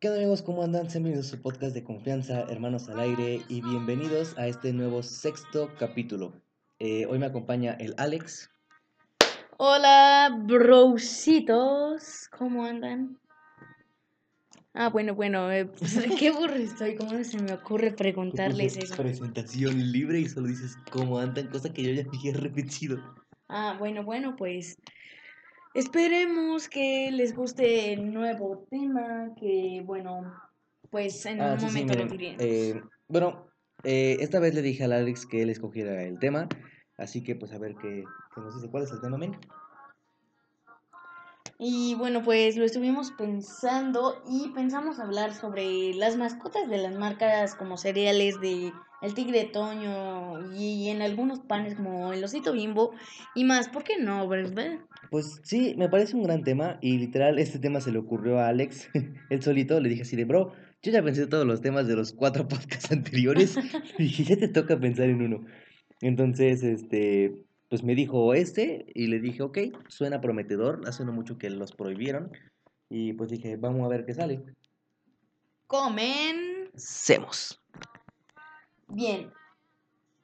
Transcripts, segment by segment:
¿Qué onda amigos? ¿Cómo andan? Sean bienvenidos a su podcast de confianza, Hermanos al Aire, y bienvenidos a este nuevo sexto capítulo. Eh, hoy me acompaña el Alex. Hola, brositos. ¿Cómo andan? Ah, bueno, bueno, eh, pues, qué aburrido estoy. ¿Cómo se me ocurre preguntarles eso? Presentación libre y solo dices cómo andan, cosa que yo ya había repetido. Ah, bueno, bueno, pues esperemos que les guste el nuevo tema, que bueno, pues en Ah, un sí, sí, momento lo diré. eh, bueno, eh, esta vez le dije al Alex que él escogiera el tema, así que pues a ver qué, qué nos dice. ¿Cuál es el tema, men? Y bueno, pues lo estuvimos pensando y pensamos hablar sobre las mascotas de las marcas como cereales de El Tigre de Toño y en algunos panes como el Osito Bimbo y más. ¿Por qué no, verdad? Pues sí, me parece un gran tema y literal este tema se le ocurrió a Alex, él solito, le dije así de, bro, yo ya pensé todos los temas de los cuatro podcasts anteriores y dije, ya te toca pensar en uno. Entonces, este, pues me dijo este y le dije, ok, suena prometedor, hace no mucho que los prohibieron y pues dije, vamos a ver qué sale. Comen. Bien.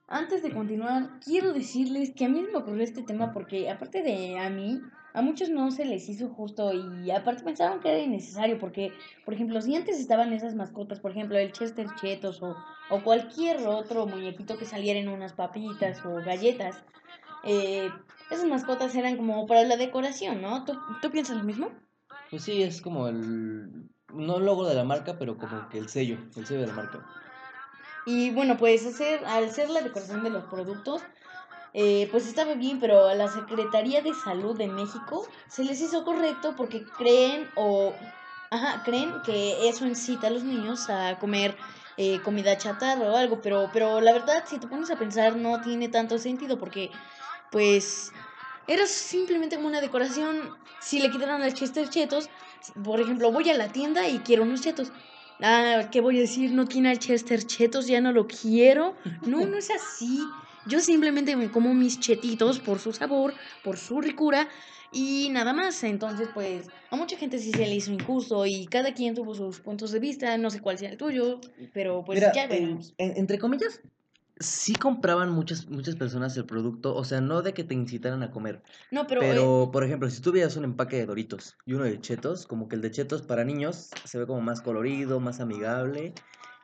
Antes de continuar, quiero decirles que a mí me ocurrió este tema porque aparte de a mí, a muchos no se les hizo justo y aparte pensaban que era innecesario porque, por ejemplo, si antes estaban esas mascotas, por ejemplo, el Chester Chetos o, o cualquier otro muñequito que saliera en unas papitas o galletas, eh, esas mascotas eran como para la decoración, ¿no? ¿Tú, tú piensas lo mismo? Pues sí, es como el, no el logo de la marca, pero como que el sello, el sello de la marca. Y bueno, pues hacer, al ser la decoración de los productos, eh, pues estaba bien, pero a la Secretaría de Salud de México se les hizo correcto porque creen o ajá, creen que eso incita a los niños a comer eh, comida chatarra o algo, pero, pero la verdad, si te pones a pensar, no tiene tanto sentido porque, pues, era simplemente como una decoración. Si le quitaran los Chester chetos, por ejemplo, voy a la tienda y quiero unos chetos. Ah, ¿qué voy a decir? No tiene al Chester chetos, ya no lo quiero. No, no es así. Yo simplemente me como mis chetitos por su sabor, por su ricura y nada más. Entonces, pues, a mucha gente sí se le hizo injusto y cada quien tuvo sus puntos de vista. No sé cuál sea el tuyo, pero pues Mira, ya veremos. en- entre comillas, sí compraban muchas, muchas personas el producto, o sea, no de que te incitaran a comer, No, pero, eh, pero, por ejemplo, si tú veías un empaque de Doritos y uno de Chetos, como que el de Chetos para niños se ve como más colorido, más amigable,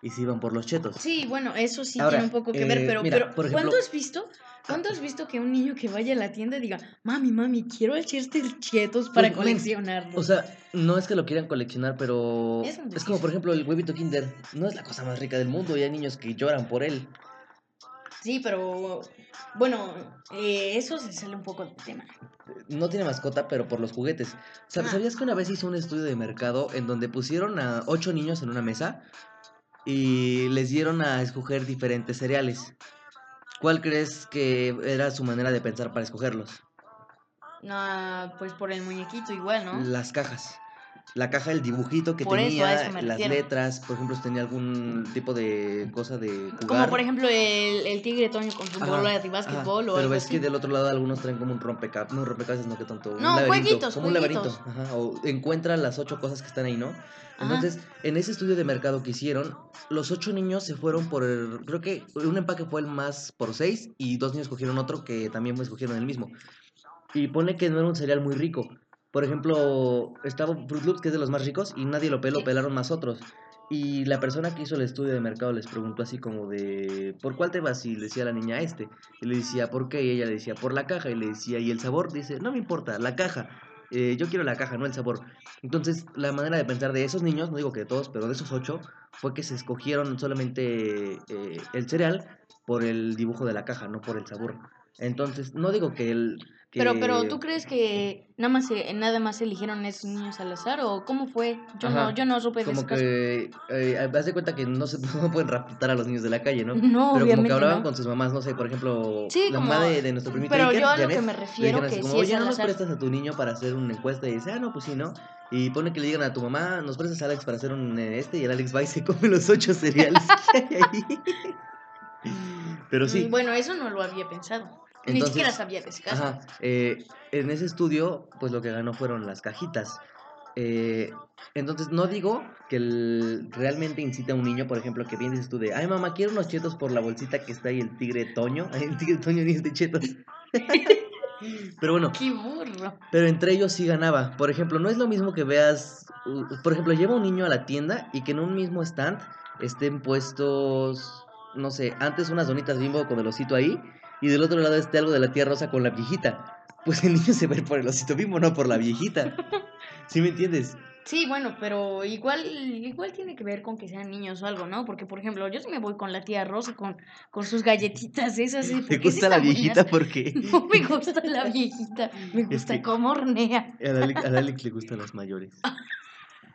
y se iban por los Chetos. sí, bueno, eso sí Ahora, tiene un poco que ver, eh, pero, mira, pero por ¿cuándo ejemplo- has visto? ¿Cuándo has visto que un niño que vaya a la tienda diga, mami, mami, quiero el Chester chetos para Pues, coleccionarlo? O sea, no es que lo quieran coleccionar, pero Es es como, por ejemplo, el huevito Kinder, no es la cosa más rica del mundo y hay niños que lloran por él. Sí, pero bueno, eh, eso se sale un poco del tema. No tiene mascota, pero por los juguetes. Sab- Ah. ¿Sabías que una vez hizo un estudio de mercado en donde pusieron a ocho niños en una mesa y les dieron a escoger diferentes cereales? ¿Cuál crees que era su manera de pensar para escogerlos? Ah, pues por el muñequito igual, ¿no? Las cajas. La caja, el dibujito que Por tenía, eso las letras, por ejemplo, si tenía algún tipo de cosa de jugar. Como por ejemplo el, el tigre Toño con su Ajá, bola de ajá, básquetbol o Pero ves así. que del otro lado algunos traen como un rompecabezas, no rompecabezas, no que tonto, un No, laberinto, jueguitos, como un laberinto, ajá, o encuentra las ocho cosas que están ahí, ¿no? Entonces, en ese estudio de mercado que hicieron, los ocho niños se fueron por, el- creo que un empaque fue el más por seis y dos niños cogieron otro que también escogieron el mismo. Y pone que no era un cereal muy rico. Por ejemplo, estaba Fruit Loops, que es de los más ricos, y nadie lo peló, Sí. pelaron más otros. Y la persona que hizo el estudio de mercado les preguntó así como de, ¿por cuál te vas? Y le decía a la niña este. Y le decía, ¿por qué? Y ella le decía, por la caja. Y le decía, ¿y el sabor? Dice, no me importa, la caja. Eh, yo quiero la caja, no el sabor. Entonces, la manera de pensar de esos niños, no digo que de todos, pero de esos ocho, fue que se escogieron solamente eh, el cereal por el dibujo de la caja, no por el sabor. Entonces, no digo que el... que- Pero, pero, ¿tú crees que nada más, se- nada más eligieron esos niños al azar o cómo fue? Yo no, yo no supe de Como ese caso. que, eh, haz de cuenta que no se no pueden raptar a los niños de la calle, ¿no? No, Pero como que hablaban no. con sus mamás, no sé, por ejemplo, Sí, la como- mamá de, de nuestro primito pero Iker, yo a lo Janet, que me refiero así que como, sí oye, ¿no nos prestas a tu niño para hacer una encuesta? Y dice, ah, no, pues sí, ¿no? Y pone que le digan a tu mamá, nos prestas a Alex para hacer un eh, este, y el Alex va y se come los ocho cereales que hay ahí. Pero sí, Mm, Bueno, eso no lo había pensado. Ni siquiera sabía de ese caso. Ajá, eh, en ese estudio, pues lo que ganó fueron las cajitas. Eh, entonces, no digo que el- realmente incite a un niño, por ejemplo, que bien dices tú de, ay mamá, quiero unos chetos por la bolsita que está ahí el tigre Toño. Ay, el tigre Toño de chetos. Pero bueno, Qué burro. pero entre ellos sí ganaba. Por ejemplo, no es lo mismo que veas, uh, por ejemplo, lleva un niño a la tienda y que en un mismo stand estén puestos, no sé, antes unas donitas bimbo con el osito ahí y del otro lado esté algo de la tía Rosa con la viejita. Pues el niño se va a ir por el osito bimbo, no por la viejita. ¿Sí me entiendes? Sí, bueno, pero igual, igual tiene que ver con que sean niños o algo, ¿no? Porque, por ejemplo, yo sí me voy con la tía Rosa, con, con sus galletitas esas. ¿sí? ¿Te gusta la viejita? Porque No me gusta la viejita, me gusta que- cómo hornea. a Alex, a Alex le gustan las mayores.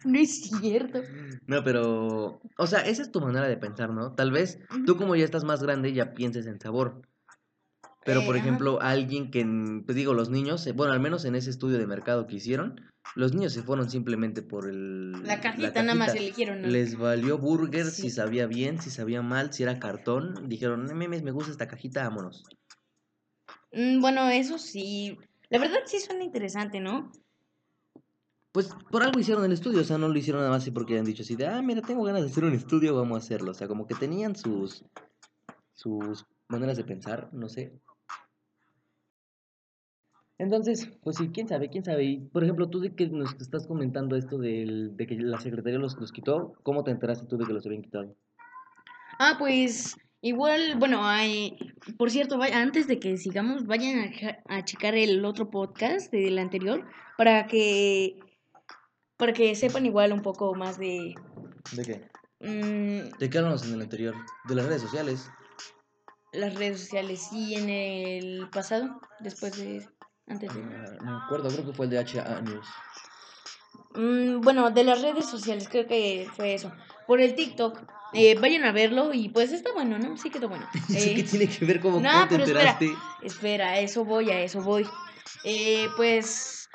No es cierto. No, pero, o sea, esa es tu manera de pensar, ¿no? Tal vez tú como ya estás más grande ya pienses en sabor. Pero, por ajá. ejemplo, alguien que, pues digo, los niños, eh, bueno, al menos en ese estudio de mercado que hicieron, los niños se fueron simplemente por el... La cajita, nada más eligieron. ¿no? Les valió burger, Sí. si sabía bien, si sabía mal, si era cartón. Dijeron, "No memes, me gusta esta cajita, vámonos. Mm, bueno, eso sí. La verdad sí suena interesante, ¿no? Pues por algo hicieron el estudio, o sea, no lo hicieron nada más así porque han dicho así de, ah, mira, tengo ganas de hacer un estudio, vamos a hacerlo. O sea, como que tenían sus, sus maneras de pensar, no sé. Entonces, pues sí, quién sabe, quién sabe. Y, por ejemplo, tú de que nos estás comentando esto del, de que la secretaría los, los quitó, ¿cómo te enteraste tú de que los habían quitado? Ah, pues igual, bueno, hay, por cierto, vaya- antes de que sigamos, vayan a, a checar el otro podcast del anterior para que para que sepan igual un poco más de ¿De qué? mm, ¿De qué hablamos en el anterior? De las redes sociales. las redes sociales y en el pasado, después de antes de Ah, no me acuerdo, creo que fue el de HA News. Mm, bueno, de las redes sociales, creo que fue eso. Por el TikTok, eh, vayan a verlo y pues está bueno, ¿no? Sí quedó bueno. ¿Eso qué Eh, tiene que ver no, cómo te pero espera. enteraste? Espera, a eso voy, a eso voy. Eh, pues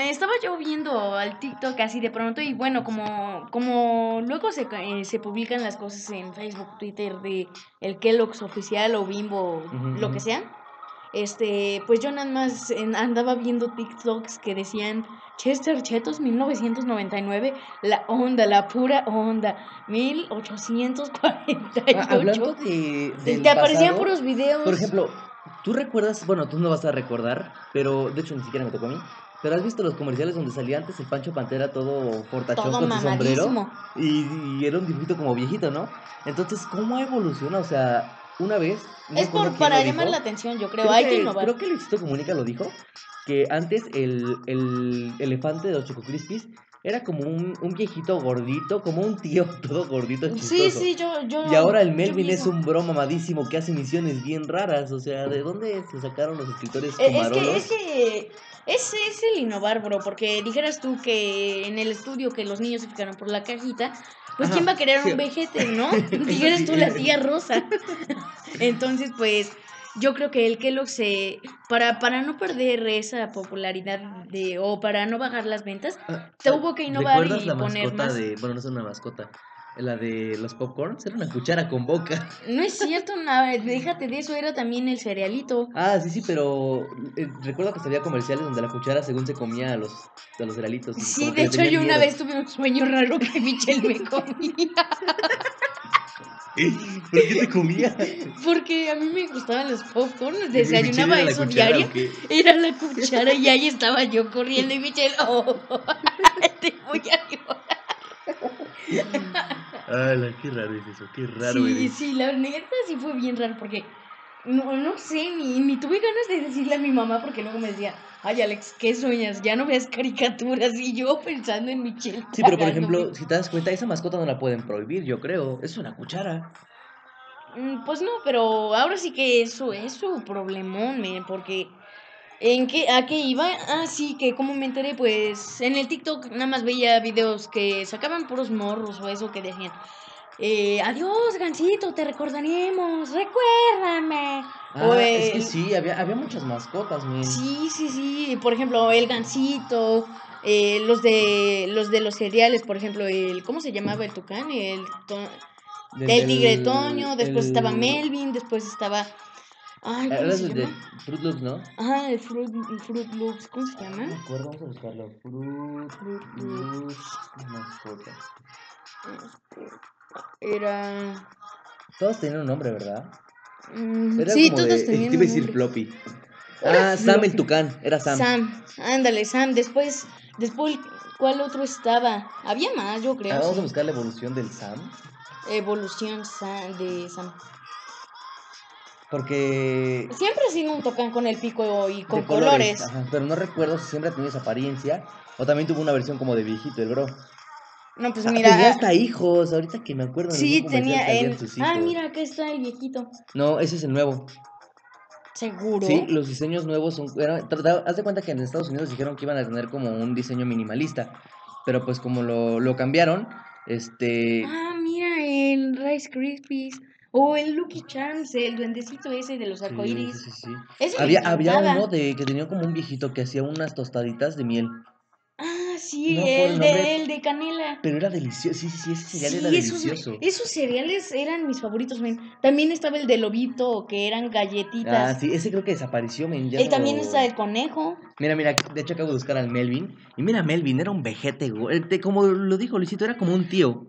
estaba yo viendo al TikTok así de pronto y bueno, como, como luego se, eh, se publican las cosas en Facebook, Twitter de el Kellogg's oficial o Bimbo, Ujú, lo que sea. Este, pues yo nada más andaba viendo TikToks que decían Chester Chetos 1999, la onda, la pura onda, 1848. Ah, hablando de. Te- del te aparecían pasado, puros videos. Por ejemplo, tú recuerdas, bueno, tú no vas a recordar, pero de hecho ni siquiera me tocó a mí. Pero has visto los comerciales donde salía antes el Pancho Pantera todo fortachón todo con su sombrero y, y era un dibujito como viejito, ¿no? Entonces, ¿cómo evoluciona? O sea, una vez. no Es por, para llamar la atención, yo creo. Hay que innovar. Creo que Luisito Comunica lo dijo. Que antes el, el elefante de los Choco Crispies era como un, un viejito gordito, como un tío todo gordito chistoso. Sí, sí, yo, yo. Y ahora el Melvin vi es un bro mamadísimo que hace misiones bien raras. O sea, ¿de dónde se sacaron los escritores Eh, Es que, es que. Es el innovar, bro, porque dijeras tú que en el estudio que los niños se fijaron por la cajita, pues Ajá, ¿quién va a querer un vejete, no? dijeras sí, tú la tía Rosa. Entonces, pues, yo creo que el Kellogg se, para, para no perder esa popularidad de, o para no bajar las ventas, Ah, tuvo que innovar ¿Recuerdas y la poner mascota más. de. Bueno, no es una mascota. La de los popcorns. Era una cuchara con boca. No es cierto, nada, déjate de eso, era también el cerealito. Ah, sí, sí, pero. eh, recuerdo que había comerciales donde la cuchara, según se comía a los, a los cerealitos. Sí, de hecho yo una vez tuve un sueño raro que Michelle me comía. ¿Por qué te comía? Porque a mí me gustaban los popcorn, ¿Y desayunaba era eso cuchara diario. Era la cuchara y ahí estaba yo corriendo y Michelle, oh, te voy a llorar. Ala, qué raro es eso, qué raro sí, eres. sí, la neta sí fue bien raro porque no, no sé, ni, ni tuve ganas de decirle a mi mamá porque luego me decía, ay Alex, ¿qué sueñas? Ya no veas caricaturas y yo pensando en Michelle. Sí, pero por ejemplo, si te das cuenta, esa mascota no la pueden prohibir, yo creo. Es una cuchara. Mm, Pues no, pero ahora sí que eso es su problemón, men, porque ¿en qué, a qué iba? Ah, sí, que como me enteré, pues en el TikTok nada más veía videos que sacaban puros morros o eso que decían, eh, adiós, Gancito, te recordaremos, recuérdame. Ah, O es que sí, había, había muchas mascotas, men. Sí, sí, sí, por ejemplo, el Gancito, eh, los de los de los cereales, por ejemplo, el ¿cómo se llamaba el tucán? El to- el tigre Toño, después estaba el- Melvin, después estaba Ay, ¿cómo Hablas se de llama? Fruit Loops, ¿no? Ajá, el Fruit, Fruit Loops, ¿cómo se No llama? me acuerdo, vamos a buscarlo. Fruit Fruit Loops mascota. Era... Todos tenían un nombre, ¿verdad? mm, Era sí, como todos de, tenían Te iba a un decir nombre. Floppy. Era Ah, Sam el Floppy. Tucán. Era Sam. Sam, ándale, Sam. Después, después, ¿cuál otro estaba? Había más, yo creo. Ah, vamos a buscar la evolución del Sam. Evolución Sam, de Sam. Porque. Siempre ha sido un tocán con el pico y con colores. ajá, pero no recuerdo si siempre ha tenido esa apariencia. O también tuvo una versión como de viejito, el bro. No, pues Ah, mira. tenía hasta hijos. Ahorita que me acuerdo. Sí, tenía el. Ah, mira, acá está el viejito. No, ese es el nuevo. ¿Seguro? Sí, los diseños nuevos son. haz de cuenta que en Estados Unidos dijeron que iban a tener como un diseño minimalista. Pero pues como lo, lo cambiaron, este. Ah, mira, el Rice Krispies. O el Lucky Charms, el duendecito ese de los arcoíris. sí, sí, sí. Había, había uno de que tenía como un viejito que hacía unas tostaditas de miel. Ah, sí, No el, el de, el de canela. Pero era delicioso. Sí, sí, ese cereal era Sí, esos, delicioso. esos cereales eran mis favoritos, men. También estaba el de lobito, que eran Ah, galletitas. sí, ese creo que desapareció, men. ya Eh, también está el conejo. Mira, mira, de hecho acabo de buscar al Melvin. Y mira, Melvin era un vejete, güey. Como lo dijo Luisito, era como un tío.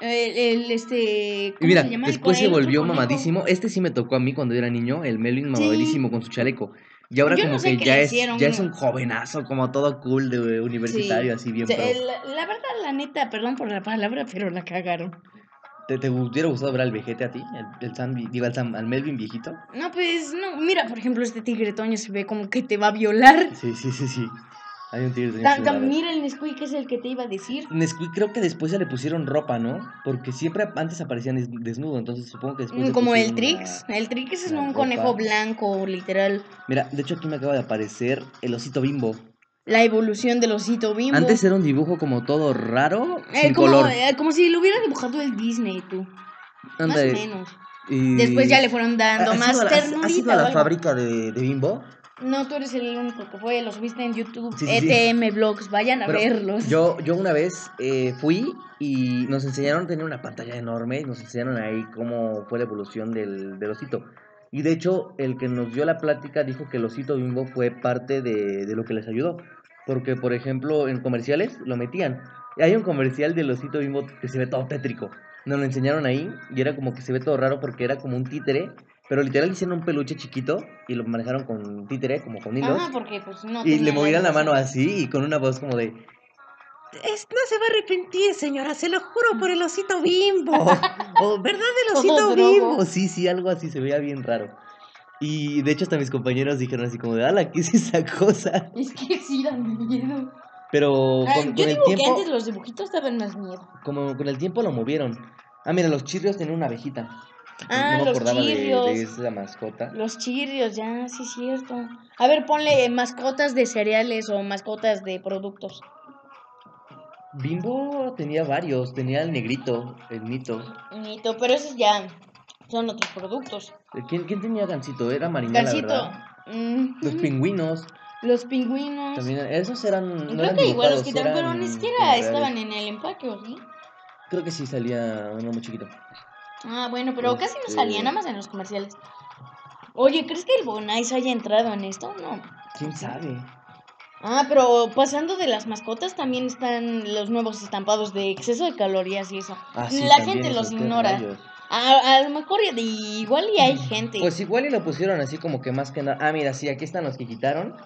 El, el, este. Y ¿Cómo mira, se llama? El después se volvió mamadísimo. Este sí me tocó a mí cuando era niño, el Melvin mamadísimo con su chaleco. Y ahora Yo como no sé que ya es, hicieron, ya es un jovenazo, como todo cool de universitario, así bien el- la verdad, la neta, perdón por la palabra, pero la cagaron. ¿Te, te hubiera gustado ver al vejete a ti? El, el Sam, digo, al, Sam, al Melvin viejito. No, pues, no. Mira, por ejemplo, este tigre toño se ve como que te va a violar. Sí, sí, sí, sí. Hay un tigre de Ta- ta- mira el Nesquik, que es el que te iba a decir. Nesquik creo que después ya le pusieron ropa, ¿no? Porque siempre antes aparecían des- desnudo, entonces supongo que después Mm, Como el Trix. la- El Trix es la un ropa. conejo blanco, literal. Mira, de hecho aquí me acaba de aparecer el osito bimbo. La evolución del osito bimbo. Antes era un dibujo como todo raro, Eh, sin como, color. eh, como si lo hubiera dibujado el Disney, tú. Anda, Más o menos. y- Después ya le fueron dando ¿Has más a la- ternurita. ¿Has ido a la algo. fábrica de, de bimbo? No, tú eres el único que fue. Los viste en YouTube. Sí, sí, sí. ETM Vlogs. Vayan a Pero verlos. Yo, yo una vez eh, fui y nos enseñaron a tener una pantalla enorme y nos enseñaron ahí cómo fue la evolución del, del osito. Y de hecho, el que nos dio la plática dijo que el osito bimbo fue parte de, de lo que les ayudó. Porque, por ejemplo, en comerciales lo metían. Y hay un comercial del osito bimbo que se ve todo tétrico. Nos lo enseñaron ahí y era como que se ve todo raro porque era como un títere. Pero literal hicieron un peluche chiquito y lo manejaron con títere, como con hilos. Ajá, porque pues no. Y le movían la mano así y con una voz como de... "Es- no se va a arrepentir, señora, se lo juro por el osito bimbo. o, ¿verdad el osito bimbo? Sí, sí, algo así, se veía bien raro. Y de hecho hasta mis compañeros dijeron así como de, ala, ¿qué es esa cosa? Es que sí dan miedo. Pero Ah, con, yo con el digo que tiempo, antes los dibujitos daban más miedo. como con el tiempo lo movieron. Ah, mira, los chirrios tenían una abejita. Ah, no me los acordaba de- chirrios. de esa mascota. Los chirrios, ya, sí es cierto. A ver, ponle mascotas de cereales o mascotas de productos. Bimbo tenía varios, tenía el negrito, el mito. Nito, pero esos ya son otros productos. ¿Quién, quién tenía Gansito? Era Mariñala, Gansito. ¿verdad? mm, Los pingüinos. los pingüinos. También, esos eran. No Creo eran que igual los quitaron, pero ni siquiera estaban en el empaque, ¿o sí? Creo que sí salía uno muy chiquito. Ah, bueno, pero casi no Este- salía, nada más en los comerciales. Oye, ¿crees que el Bonais haya entrado en esto? No. ¿Quién sabe? Ah, pero pasando de las mascotas también están los nuevos estampados de exceso de calorías y eso. Ah, sí, La gente los ignora. A, a lo mejor igual y hay gente. Pues igual y lo pusieron así como que más que nada. Ah, mira, sí, aquí están los que quitaron.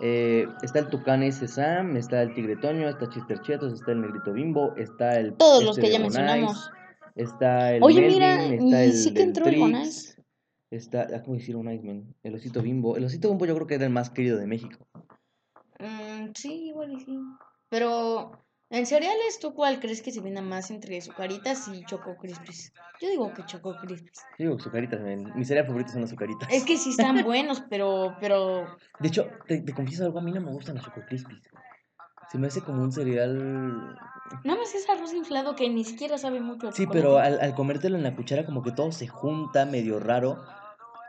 Eh, está el tucán ese Sam, está el tigre Toño, está Chister Chetos, está el negrito Bimbo, está el. Todos los este que ya Bonais, mencionamos. Está el. Oye, Melvin, mira, está y el sí que entró el Bonais. Está, ah, ¿cómo decir Bonais, man? El osito Bimbo. El osito Bimbo yo creo que era el más querido de México. Mm, sí, igual y sí. Pero, en cereales, ¿tú cuál crees que se venda más entre Zucaritas y Choco Crispies? Yo digo que Choco Crispies. Digo, sucaritas, man. Mi cereal favorito son las sucaritas. Es que sí están buenos, pero, pero... De hecho, te, te confieso algo, a mí no me gustan los Choco Crispies. Se me hace como un cereal... Nada más es arroz inflado que ni siquiera sabe mucho. a Sí, chocolate. pero al, al comértelo en la cuchara como que todo se junta medio raro.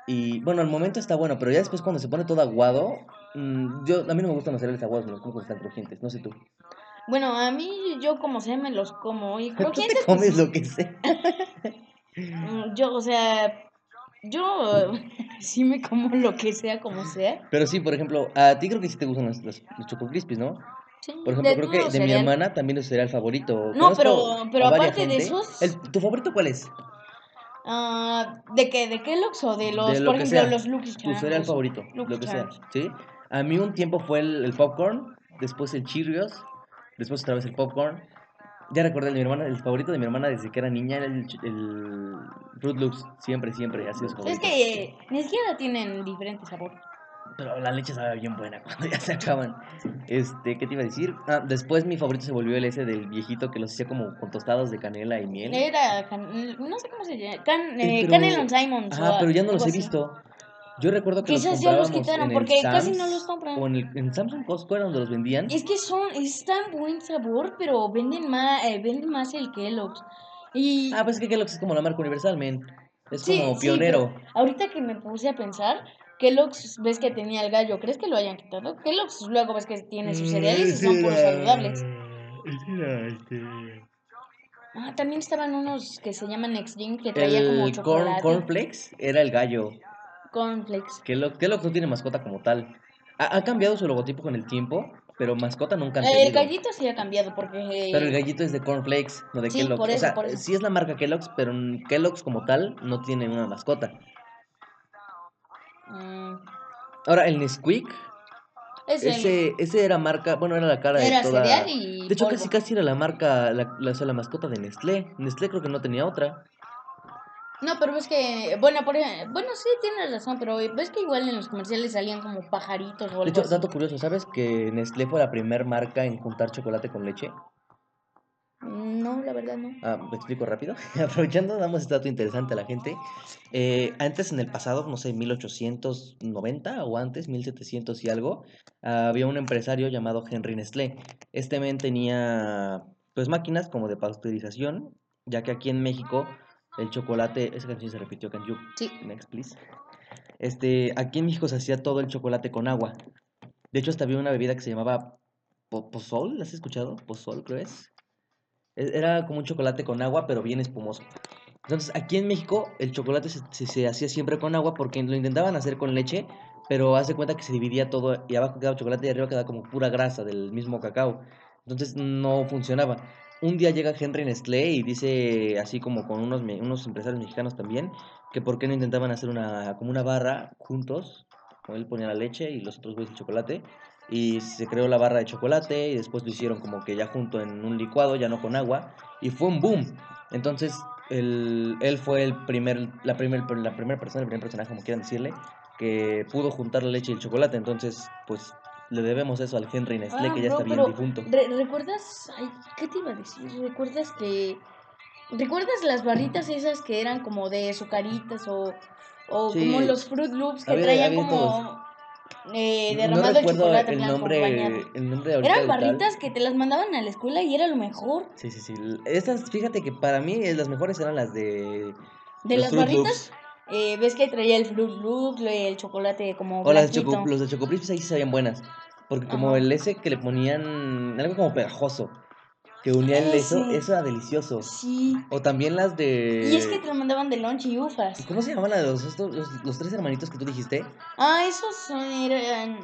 Y bueno, al momento está bueno, pero ya después cuando se pone todo aguado... mm, yo, a mí no me gustan los cereales aguados, me los como cuando están crujientes, no sé tú. Bueno, a mí, yo como sea, me los como. Y Tú crujientes, te pues, comes lo que sea. Mm, Yo, o sea, yo... Sí me como lo que sea, como sea. Pero sí, por ejemplo, a ti creo que sí te gustan los, los, los Choco Crispies, ¿no? Sí, Por ejemplo, de creo que de mi hermana también sería el favorito. No, pero- pero aparte de gente. esos- El- ¿Tu favorito cuál es? Ah, ¿De qué? ¿De Kellogg's o de los, de lo por ejemplo, sea. los Lucky Charms? cereal favorito, Lucky lo que sea, Charms. ¿sí? A mí un tiempo fue el, el popcorn, después el Cheerios, después otra vez el popcorn. Ya recordé el de mi hermana, el favorito de mi hermana desde que era niña era el, el Fruit Loops, siempre, siempre ha sido su favorito. Es que eh, ni siquiera tienen diferentes sabores. Pero la leche sabe bien buena cuando ya se acaban. Este, ¿qué te iba a decir? Ah, después mi favorito se volvió el ese del viejito que los hacía como con tostados de canela y miel. Era, can- no sé cómo se llama, can, Eh, eh, pero- Canelon Simons. O pero ya no los he así. visto. Yo recuerdo que Quizás los ya los quitaron, en el porque casi no Sam's los compran. O en, el, en Samsung Costco era donde los vendían. Es que son, es tan buen sabor, pero venden más, eh, venden más el Kellogg's. Y Ah, pues es que Kellogg's es como la marca universal, men. Es Sí, como sí, pionero. pero ahorita que me puse a pensar, Kellogg's ves que tenía el gallo, ¿crees que lo hayan quitado? Kellogg's luego ves que tiene sus cereales y son puros saludables. Ah, también estaban unos que se llaman Extreme que traía como El corn, chocolate. cornflakes era el gallo. Cornflakes. Kellogg, Kellogg's no tiene mascota como tal. Ha, ha cambiado su logotipo con el tiempo, pero mascota nunca han Eh, el gallito sí ha cambiado porque... eh, Pero el gallito es de cornflakes, no de Sí, Kellogg's. por o eso, sea, por eso. sí es la marca Kellogg's, pero Kellogg's como tal no tiene una mascota. Mm, Ahora, el Nesquik, es ese, ese era marca, bueno, era la cara era de toda... cereal y De hecho, polvo. casi casi era la marca, la, la, o sea, la mascota de Nestlé. Nestlé creo que no tenía otra. No, pero ves que... Bueno, por ej- bueno, sí, tienes razón, pero ves que igual en los comerciales salían como pajaritos o De hecho, así. dato curioso, ¿sabes que Nestlé fue la primera marca en juntar chocolate con leche? No, la verdad no. Ah, me explico rápido. Aprovechando, damos este dato interesante a la gente. Eh, antes, en el pasado, no sé, 1890 o antes, 1700 y algo, había un empresario llamado Henry Nestlé. Este men tenía, pues, máquinas como de pasteurización, ya que aquí en México el chocolate, esa canción se repitió, can you Sí. next, please? Este, aquí en México se hacía todo el chocolate con agua. De hecho, hasta había una bebida que se llamaba po- pozol, ¿la has escuchado? Pozol, creo es. Era como un chocolate con agua, pero bien espumoso. Entonces, aquí en México, el chocolate se, se- hacía siempre con agua porque lo intentaban hacer con leche, pero haz de cuenta que se dividía todo y abajo quedaba chocolate y arriba quedaba como pura grasa del mismo cacao. Entonces, no funcionaba. Un día llega Henry Nestlé y dice, así como con unos, unos empresarios mexicanos también, que por qué no intentaban hacer una, como una barra juntos. Él ponía la leche y los otros güeyes el chocolate. Y se creó la barra de chocolate y después lo hicieron como que ya junto en un licuado, ya no con agua. Y fue un boom. Entonces, él, él fue el primer, la primera la primera persona, el primer personaje, como quieran decirle, que pudo juntar la leche y el chocolate. Entonces, pues le debemos eso al Henry Nestlé, Ah, que ya bro, está bien difunto. re- ¿Recuerdas? Ay, ¿qué te iba a decir? ¿Recuerdas que... ¿Recuerdas las barritas esas que eran como de sucaritas o, o Sí. como los Fruit Loops que Había- traían había como eh, No derramado el recuerdo chocolate el blanco nombre, el nombre Eran tal. barritas que te las mandaban a la escuela y era lo mejor. Sí, sí, sí. Estas, fíjate que para mí eh, las mejores eran las de... De las barritas, eh, ves que traía el Fruit Loop, el chocolate como O las. Choco, los de Choco Crispies ahí sí sabían buenas. Porque como Ajá. el ese que le ponían algo como pegajoso, que unía el eso, Ese. eso era delicioso. Sí. O también las de... Y es que te mandaban de lunch y ufas. ¿Cómo se llamaban la de los, estos- los, los tres hermanitos que tú dijiste? Ah, esos son, eran...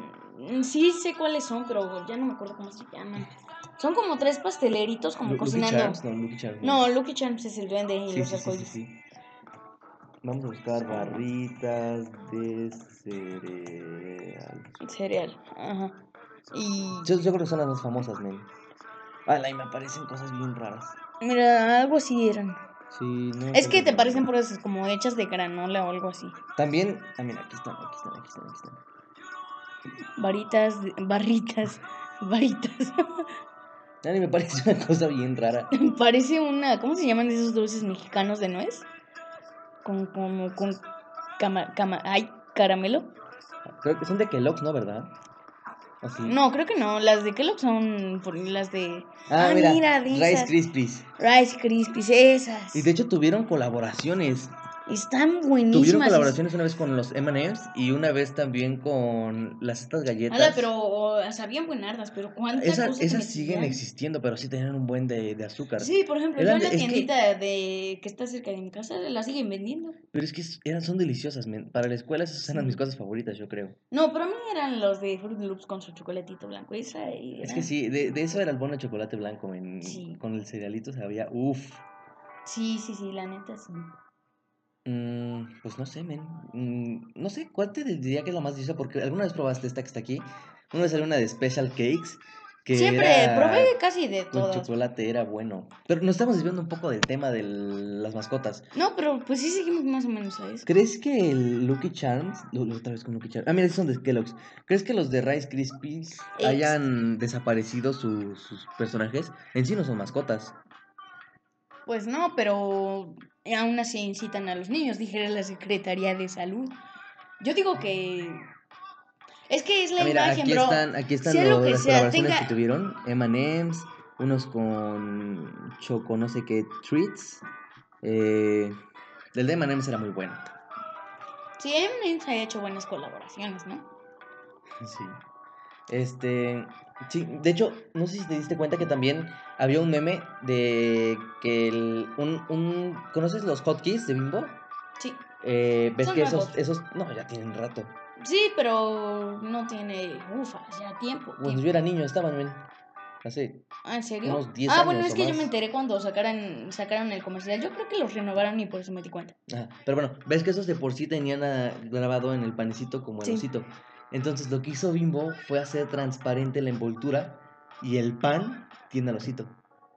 Sí sé cuáles son, pero ya no me acuerdo cómo se llaman. Son como tres pasteleritos como Lu- Lucky cocinando. Charms, no, Lucky Charms. No, Lucky Charms es el duende y Sí, los sí, sí, sí, alcoholes. sí. Vamos a buscar barritas de cereal. Cereal. Ajá. Y... Yo, yo creo que son las más famosas, men. Ala, y me aparecen cosas bien raras. Mira, algo así eran. Sí, no Es que te parecen por como hechas de granola o algo así. También, mira, aquí están, aquí están, aquí están, aquí están. Varitas, barritas, varitas. A mí me parece una cosa bien rara. Parece una, ¿cómo se llaman esos dulces mexicanos de nuez? Con como con cama, cama, ay, caramelo. Creo que son de Kellogg's, ¿no? ¿Verdad? Así. No, creo que no. Las de Kellogg son por- las de Ah, mira, de Rice. Krispies. Rice Krispies, esas. Y de hecho tuvieron colaboraciones. Están Tuvieron buenísimas. colaboraciones una vez con los M&M's y una vez también con las estas galletas. Ala, pero sabían buenardas, pero ¿cuántas Esas, cosas esas siguen existiendo, pero sí tenían un buen de, de azúcar. Sí, por ejemplo, Eran yo en la es que- tiendita de que está cerca de mi casa la siguen vendiendo. Pero es que eran, son deliciosas, men. Para la escuela esas eran mis cosas favoritas, yo creo. No, pero a mí eran los de Fruit Loops con su chocolatito blanco. Esa Es que sí, de, de eso era el bono de chocolate blanco. Sí. Con el cerealito sabía, uff. Sí, sí, sí, la neta sí. Mm, pues no sé, men. Mm, no sé, ¿cuál te diría que es la más deliciosa? Porque alguna vez probaste esta que está aquí. Una vez salió una de Special Cakes. Que Siempre era probé casi de Con todas. chocolate, era bueno. Pero nos estamos desviando un poco del tema de las mascotas. No, pero pues sí seguimos más o menos a eso. ¿Crees que el Lucky Charms, otra vez con Lucky Charms, ah, mira, son de Kellogg's. ¿Crees que los de Rice Krispies hayan desaparecido su- sus personajes? En sí no son mascotas. Pues no, pero aún así incitan a los niños, dijera la Secretaría de Salud. Yo digo que... Es que es la Ah, mira, imagen, aquí bro. están, aquí están sea lo lo- que las sea, colaboraciones tenga- que tuvieron. M&M's, unos con choco no sé qué treats. Eh, el de M&M's era muy bueno. Sí, M&M's ha hecho buenas colaboraciones, ¿no? Sí. Este, sí, de hecho, no sé si te diste cuenta que también había un meme de que el, un, un, ¿conoces los hotkeys de Bimbo? Sí. Eh, ves Son que esos, nuevos. esos, no, ya tienen rato. Sí, pero no tiene... Ufa, ya tiempo. Cuando tiempo. yo era niño estaban, men. Hace, Ah, ¿en serio? unos 10 ah, bueno, es o que yo me enteré cuando sacaran, sacaron el comercial. Yo creo que los renovaron y por eso me di cuenta. ajá, pero bueno, ves que esos de por sí tenían ah, grabado en el panecito como el Sí. osito. Entonces lo que hizo Bimbo fue hacer transparente la envoltura y el pan tiene al osito.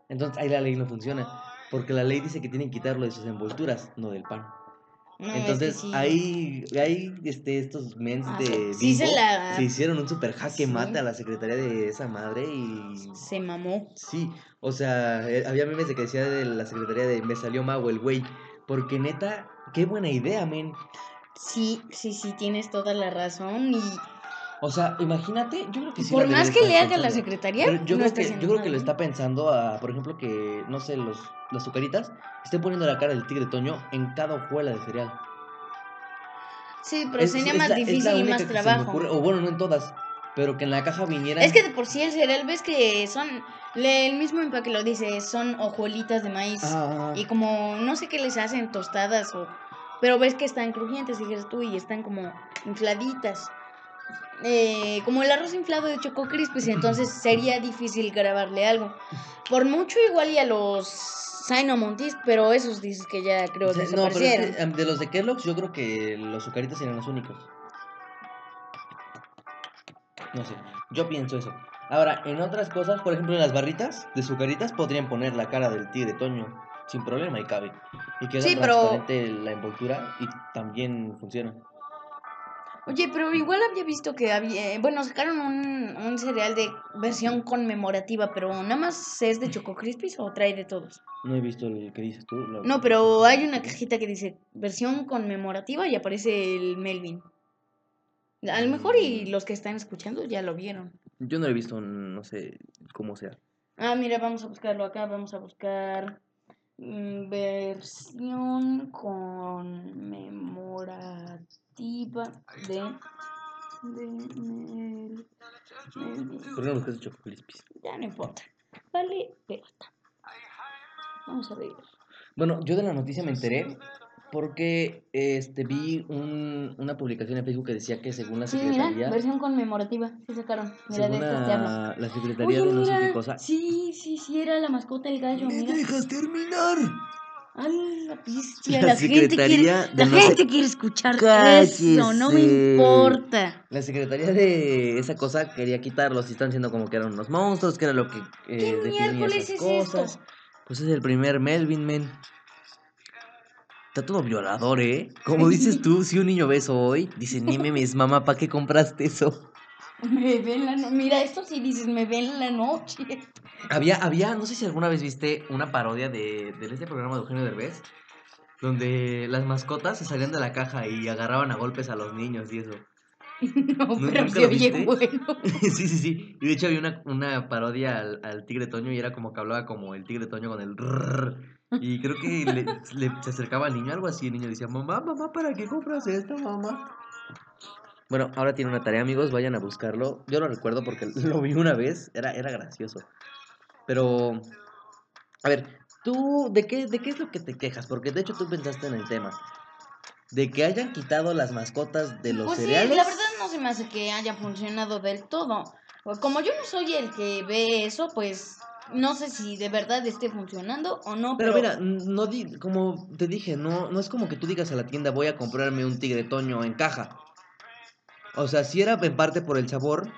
Entonces ahí la ley no funciona. Porque la ley dice que tienen que quitarlo de sus envolturas, no del pan. No, es que Entonces, sí. ahí, ahí este, estos mens Ah, de Bimbo sí se la- hicieron un super jaque Sí. mate a la secretaría de esa madre y... Se mamó. Sí, o sea, eh, había memes de que decía de la secretaría de me salió mago el güey. Porque neta, qué buena idea, men. Sí, sí, sí, tienes toda la razón. Y O sea, imagínate, yo creo que sí por más que le haga la secretaría, yo no creo que, yo creo que lo está pensando a, por ejemplo, que, no sé, los, las azucaritas estén poniendo la cara del tigre Toño en cada hojuela de cereal. Sí, pero Es- sería es más la- difícil y más trabajo. ocurre, o bueno, no en todas, pero que en la caja viniera. Es que de por sí el cereal, ves que son, le- el mismo empaque lo dice, son hojuelitas de maíz. Ah, Y como, no sé qué les hacen, tostadas o... Pero ves que están crujientes, dijeras tú, y están como infladitas. Eh, como el arroz inflado de Choco Crispis, entonces sería difícil grabarle algo. Por mucho igual y a los Cinnamon Teas, pero esos dices que ya creo sea, no, pero es desaparecieron. que, em, de los de Kellogg's, yo creo que los azucaritas serían los únicos. No sé, yo pienso eso. Ahora, en otras cosas, por ejemplo, en las barritas de azucaritas podrían poner la cara del tigre Toño sin problema y cabe. Y queda Sí, pero- transparente la envoltura y también funciona. Oye, pero igual había visto que había, eh, bueno, sacaron un, un cereal de versión conmemorativa, pero nada más es de Choco Crispis o trae de todos. No he visto el que dices tú. No, pero hay una cajita que dice versión conmemorativa y aparece el Melvin. A lo mejor y Mm. los que están escuchando ya lo vieron. Yo no lo he visto, no sé cómo sea. Ah, mira, vamos a buscarlo acá, vamos a buscar versión conmemorativa de, de Mel- Melvin. ¿Por qué no buscas Choco Crispies? Ya no importa. Vale, pelota. Vamos a ver. Bueno, yo de la noticia me enteré porque este vi un- una publicación en Facebook que decía que según la Sí, mira, secretaría, versión conmemorativa. Sí sacaron. Mira, de según estas te hablo. la, secretaría Oye, de no sé qué cosa. Sí, sí, sí, era la mascota del gallo, ¿Me mira. dejas terminar? Ay, la bestia, La la, gente quiere, secretaría de la no gente quiere escuchar eso, no me Cállese. importa. La secretaría de esa cosa quería quitarlos y están diciendo como que eran unos monstruos, que era lo que eh, ¿Qué definía miércoles esas es esto? cosas. Pues es el primer Melvin, men. Está todo violador, ¿eh? Como dices tú, si un niño ve eso hoy, dice, ni memes, mamá, ¿para qué compraste eso? Me ven la no- Mira, esto sí dices, me ven en la noche. Había, había, no sé si alguna vez viste una parodia de, de este programa de Eugenio Derbez, donde las mascotas se salían de la caja y agarraban a golpes a los niños y eso. No, ¿Nu- pero se oye bueno. sí, sí, sí. Y de hecho había una, una parodia al, al tigre Toño y era como que hablaba como el tigre Toño con el rrrr. Y creo que le, le- se acercaba al niño, algo así. El niño decía, mamá, mamá, ¿para qué compras esto, mamá? Bueno, ahora tiene una tarea, amigos. Vayan a buscarlo. Yo lo recuerdo porque lo vi una vez. Era, era gracioso. Pero, a ver, ¿tú de qué, de qué es lo que te quejas? Porque de hecho tú pensaste en el tema. De que hayan quitado las mascotas de los Pues cereales. sí, la verdad no se me hace que haya funcionado del todo. Pues Como yo no soy el que ve eso, pues no sé si de verdad esté funcionando o no. Pero Pero, mira, no di, como te dije, no, no es como que tú digas a la tienda voy a comprarme un tigre toño en caja. O sea, sí era en parte por el sabor,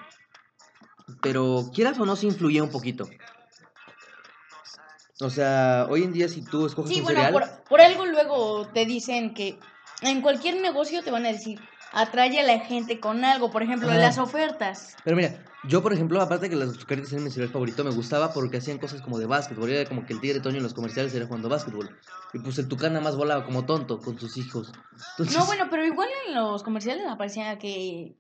pero quieras o no, sí influía un poquito. O sea, hoy en día si tú escoges sí, un bueno, cereal, por, por algo luego te dicen que en cualquier negocio te van a decir, atrae a la gente con algo. Por ejemplo, Ajá. las ofertas. Pero mira, yo por ejemplo, aparte que las azucaritas eran mi cereal favorito, me gustaba porque hacían cosas como de básquetbol. Era como que el tigre toño en los comerciales era jugando básquetbol. Y pues el tucán nada más volaba como tonto con sus hijos. Entonces, No, bueno, pero igual en los comerciales aparecía que,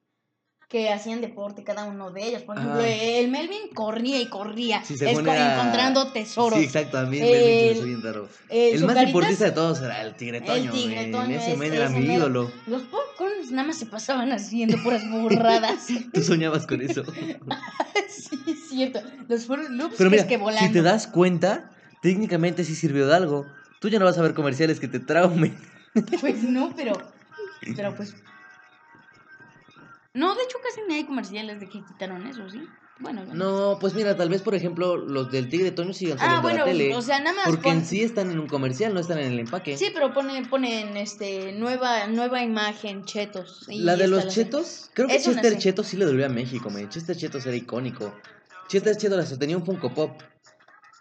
que hacían deporte cada uno de ellos. Por ejemplo, Ah. el Melvin corría y corría, Sí, esco- era- encontrando tesoros. Sí, exacto, a mí me- me hizo El- bien raro. el El más Zucaritas, deportista de todos era el Tigre El Toño. Tigre men. Toño, Ese es- men era mi ídolo. Los popcorns nada más se pasaban haciendo puras burradas. Tú soñabas con eso. sí, es cierto. Los Fruit Loops Pero que mira, es que volando. si te das cuenta, técnicamente sí sirvió de algo. Tú ya no vas a ver comerciales que te traumen. Pues no, pero. Pero pues. No, de hecho casi ni hay comerciales de que quitaron eso, ¿sí? Bueno, bueno. No, pues mira, tal vez por ejemplo los del Tigre Toño sigan Ah, saliendo bueno, en la tele. o sea, nada más. porque pon- en sí están en un comercial, no están en el empaque. Sí, pero ponen, ponen este, nueva, nueva imagen, chetos. y la de los la- chetos, creo que Eso no Chester sé. Chetos sí le dolió a México, man. Chester Chetos era icónico. Chester Chetos tenía un Funko Pop.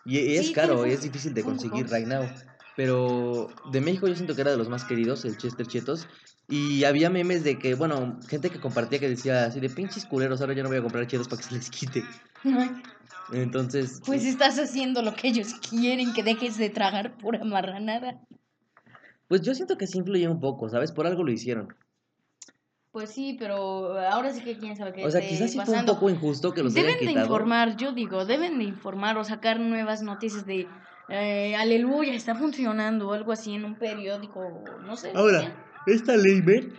Y, y es Sí, caro, tiene es difícil de Funko conseguir right now. Pero de México yo siento que era de los más queridos, el Chester Chetos. Y había memes de que, bueno, gente que compartía que decía así de pinches culeros, ahora yo no voy a comprar chetos para que se les quite. Entonces, Pues estás haciendo lo que ellos quieren, que dejes de tragar pura marranada. pues yo siento que sí influye un poco, ¿sabes? Por algo lo hicieron. Pues sí, pero ahora sí que quién sabe qué O sea, quizás sí fue un poco injusto que los Deben hayan de informar, yo digo, deben de informar o sacar nuevas noticias de eh, aleluya, está funcionando o algo así en un periódico, no sé. Ahora, esta ley, men,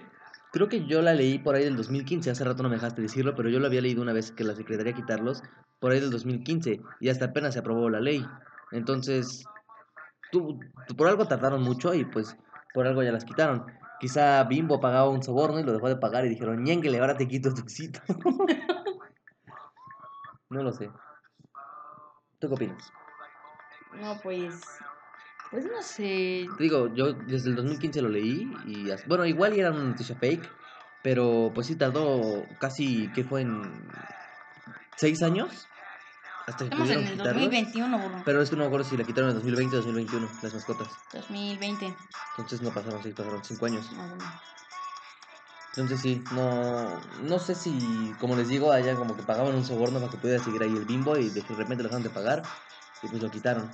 creo que yo la leí por ahí del 2015, hace rato no me dejaste decirlo, pero yo lo había leído una vez que la Secretaría quitarlos, por ahí del 2015, y hasta apenas se aprobó la ley. Entonces, tú, por algo tardaron mucho y pues por algo ya las quitaron. Quizá Bimbo pagaba un soborno y lo dejó de pagar y dijeron, ñenguele, ahora te quito tu éxito. no lo sé. ¿Tú qué opinas? No, pues, pues no sé. Te digo, yo desde el 2015 lo leí y bueno, igual era una noticia fake, pero pues sí tardó casi, ¿qué fue? En seis años hasta que Estamos en el quitarlos. 2021, burro. Pero es que no me acuerdo si la quitaron en 2020 o 2021, las mascotas. 2020. Entonces no pasaron seis, pasaron cinco años. Entonces sí, no, no sé si, como les digo, allá como que pagaban un soborno para que pudiera seguir ahí el bimbo y de repente lo dejaron de pagar y pues lo quitaron.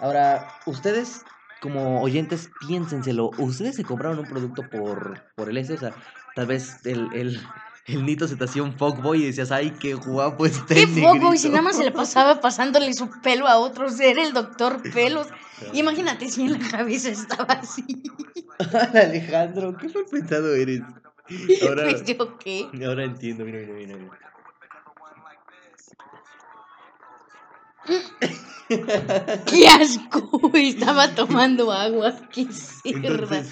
Ahora, ustedes como oyentes, piénsenselo, ¿ustedes se compraron un producto por, por el S? O sea, tal vez el, el, el Nito se te hacía un fuckboy y decías, ay, qué guapo está ¿Qué el poco? Y si negrito". nada más se le pasaba pasándole su pelo a otros, era el doctor Pelos. Imagínate si en la cabeza estaba así. Alejandro, qué mal pensado eres. Ahora, Pues yo qué. ahora entiendo, mira, mira, mira. mira. ¡Qué asco! Estaba tomando agua. ¡Qué cerda!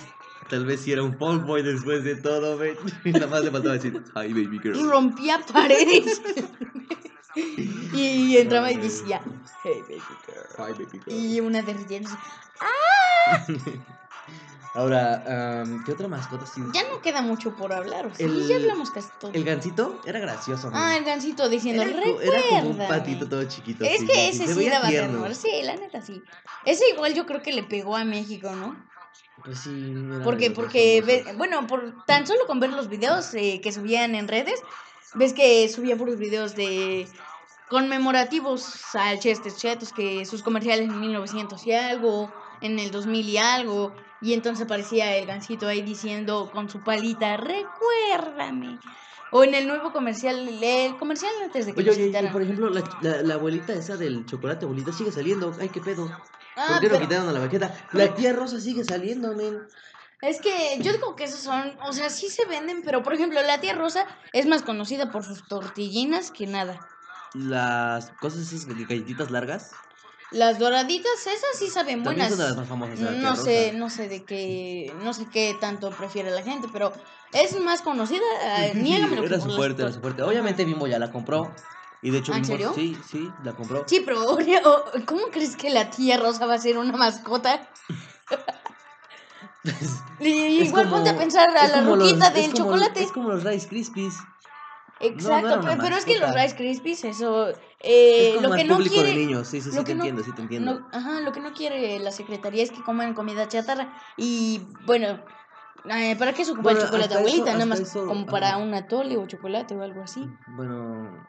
Tal vez si era un fuckboy después de todo, ven. Nada más le faltaba decir, hi baby girl. Rompía paredes. y entraba y decía, hey baby girl. Hi baby girl. Y una de riéndose. Ahora, am, ¿qué otra mascota sí? Ya no queda mucho por hablar. ¿o sí? El- ya hablamos casi todo. El gancito era gracioso. Ah, man. el gancito diciendo, era, era como un recuérdame". patito todo chiquito. Es sí, que ese se sí daba ternura. Sí, la neta sí. Ese igual yo creo que le pegó a México, ¿no? Pues sí. Porque, porque, ve- bueno, por tan solo con ver los videos eh, que subían en redes, ves que subía puros videos de conmemorativos al Chester Chetos, que sus comerciales en 1900 y algo, en el 2000 y algo, y entonces aparecía el gancito ahí diciendo con su palita, recuérdame. O en el nuevo comercial, el comercial antes de que Oye, oye, por ejemplo, la, la, la abuelita esa del chocolate abuelita sigue saliendo. Ay, qué pedo. Ah, ¿Por qué pero- quitaron a la vaqueta? La tía Rosa sigue saliendo, men. Es que yo digo que esos son, o sea, sí se venden, pero por ejemplo, la tía Rosa es más conocida por sus tortillinas que nada. Las cosas esas galletitas largas. Las doraditas, esas sí saben buenas. son de las más famosas. No sé, no sé de qué, no sé qué tanto prefiere la gente, pero es más conocida. eh, niégamelo Era su fuerte, era su fuerte. Obviamente Bimbo ya la compró. Y de hecho ¿Ah, en Bimbo, serio? sí, sí, la compró. Sí, pero ¿cómo crees que la tía Rosa va a ser una mascota? Es igual como- ponte a pensar a la ruquita del chocolate. Es como los Rice Krispies. Exacto, pero es que los. Rice Krispies, eso, eh, es como lo que no quiere, de niños. Sí, sí, sí, te no- entiendo, sí, te entiendo. no- ajá, lo que no quiere la secretaría es que coman comida chatarra y bueno, eh, ¿para qué se ocupa Bueno, el chocolate hasta eso- abuelita? Nada más eso, como para un atole o chocolate o algo así. Bueno,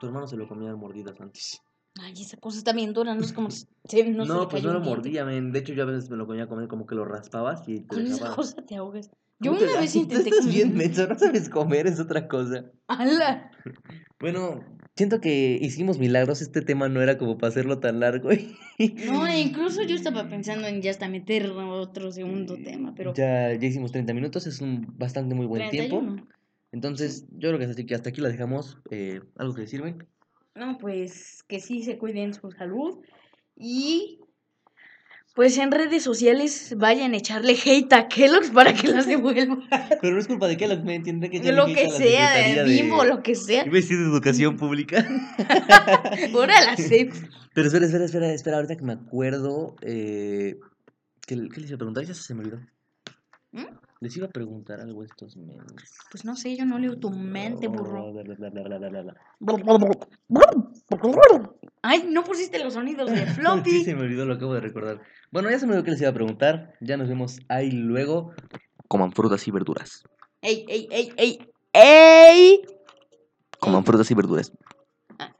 tu hermano se lo comía mordidas antes. Ay, esa cosa está bien dura, no es como se, no, No, se pues no lo mordía, men. De hecho, yo a veces me lo comía a comer como que lo raspabas y te Con esa dejaba. cosa te ahogas. Yo ¿Cómo te- una vez intenté Tú estás bien menso, no sabes comer, es otra cosa. ¡Hala! Bueno, siento que hicimos milagros. Este tema no era como para hacerlo tan largo. No, incluso yo estaba pensando en ya hasta meter otro segundo tema, pero Ya, ya hicimos 30 minutos, es un bastante muy buen tiempo. 31. Entonces, yo creo que hasta aquí, hasta aquí la dejamos. Eh, ¿Algo que decirme? No, pues que sí se cuiden su salud y pues en redes sociales vayan a echarle hate a Kellogg's para que las devuelva. Pero no es culpa de las me entiende que lo que sea, de bimbo, lo que sea. Iba a decir de educación pública. Ahora la sé. Pero espera, espera, espera, espera, ahorita que me acuerdo. Eh, ¿qué, le- qué les iba a preguntar? Ya se me olvidó. ¿Mm? Les iba a preguntar algo a estos men. Pues no sé, yo no leo tu mente, burro. Ay, no pusiste los sonidos de Sí, floppy. se me olvidó, lo acabo de recordar. Bueno, ya se me olvidó que les iba a preguntar. Ya nos vemos ahí luego. Coman frutas y verduras. Ey, ey, ey, ey, ey. Coman frutas y verduras.